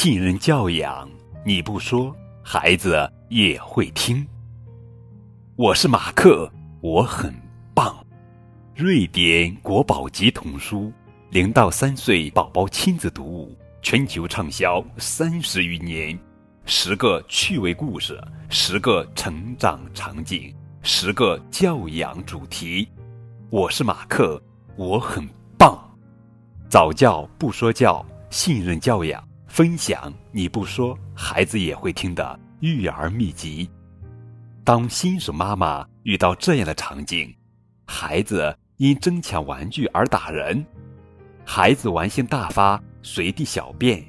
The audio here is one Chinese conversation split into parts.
信任教养，你不说，孩子也会听。我是马克，我很棒。瑞典国宝级童书，零到三岁宝宝亲子读物，全球畅销三十余年。十个趣味故事，十个成长场景，十个教养主题。我是马克，我很棒。早教不说教，信任教养。分享你不说，孩子也会听的育儿秘籍。当新手妈妈遇到这样的场景：孩子因争抢玩具而打人，孩子玩性大发随地小便，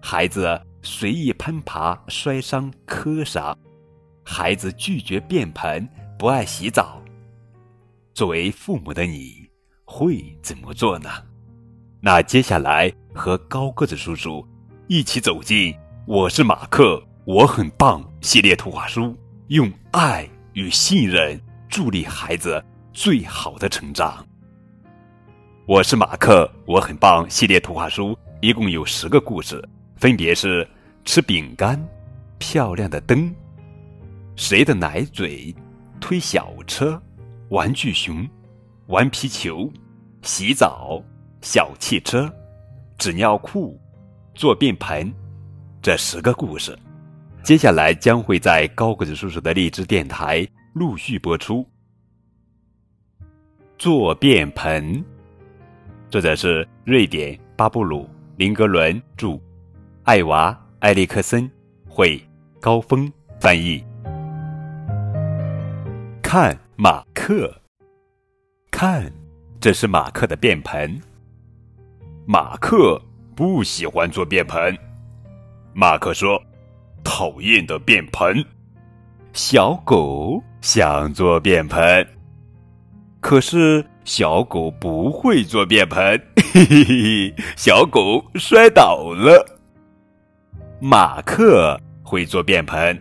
孩子随意攀爬摔伤磕伤，孩子拒绝便盆不爱洗澡。作为父母的你会怎么做呢？那接下来和高个子叔叔。一起走进《我是马克，我很棒》系列图画书，用爱与信任助力孩子最好的成长。我是马克，我很棒系列图画书一共有十个故事，分别是：吃饼干、漂亮的灯、谁的奶嘴、推小车、玩具熊、玩皮球、洗澡、小汽车、纸尿裤。坐便盆，这十个故事，接下来将会在高个子叔叔的荔枝电台陆续播出。坐便盆，作者是瑞典巴布鲁林格伦著，艾娃埃利克森绘，高峰翻译。看马克，看，这是马克的便盆，马克。不喜欢做便盆，马克说：“讨厌的便盆。”小狗想做便盆，可是小狗不会做便盆，嘿嘿嘿，小狗摔倒了。马克会做便盆，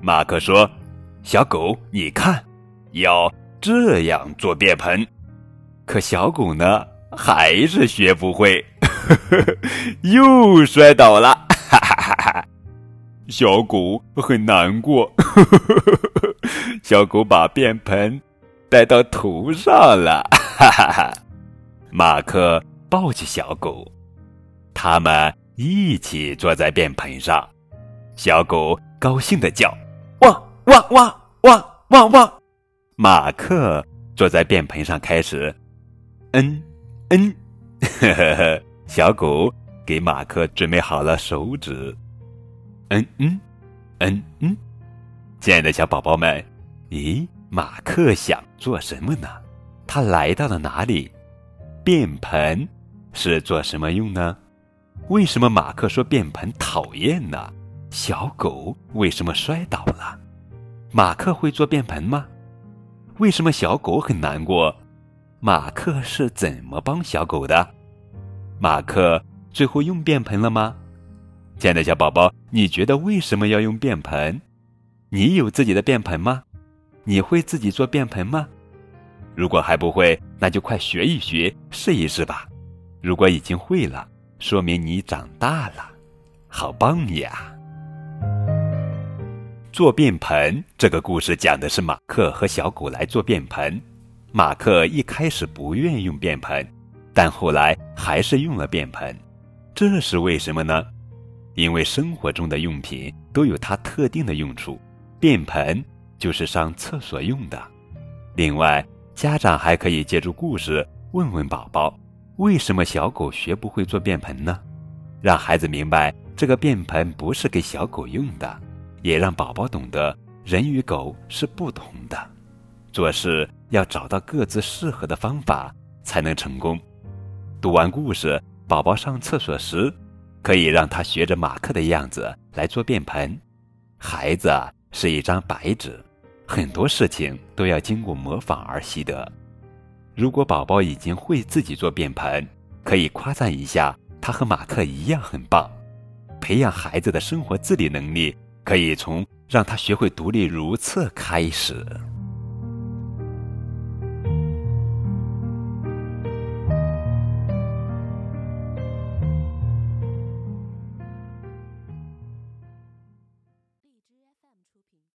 马克说：“小狗，你看，要这样做便盆。”可小狗呢，还是学不会。呵呵，又摔倒了，小狗很难过，小狗把便盆带到头上了，哈哈哈！马克抱起小狗，他们一起坐在便盆上，小狗高兴的叫：汪汪汪汪汪汪！马克坐在便盆上开始，嗯嗯，呵呵呵。小狗给马克准备好了手指，嗯嗯，嗯嗯，亲爱的小宝宝们，咦，马克想做什么呢？他来到了哪里？便盆是做什么用呢？为什么马克说便盆讨厌呢？小狗为什么摔倒了？马克会做便盆吗？为什么小狗很难过？马克是怎么帮小狗的？马克最后用便盆了吗？亲爱的小宝宝，你觉得为什么要用便盆？你有自己的便盆吗？你会自己做便盆吗？如果还不会，那就快学一学，试一试吧。如果已经会了，说明你长大了，好棒呀！做便盆这个故事讲的是马克和小狗来做便盆。马克一开始不愿意用便盆。但后来还是用了便盆，这是为什么呢？因为生活中的用品都有它特定的用处，便盆就是上厕所用的。另外，家长还可以借助故事问问宝宝：为什么小狗学不会做便盆呢？让孩子明白这个便盆不是给小狗用的，也让宝宝懂得人与狗是不同的，做事要找到各自适合的方法才能成功。读完故事，宝宝上厕所时，可以让他学着马克的样子来做便盆。孩子是一张白纸，很多事情都要经过模仿而习得。如果宝宝已经会自己做便盆，可以夸赞一下他和马克一样很棒。培养孩子的生活自理能力，可以从让他学会独立如厕开始。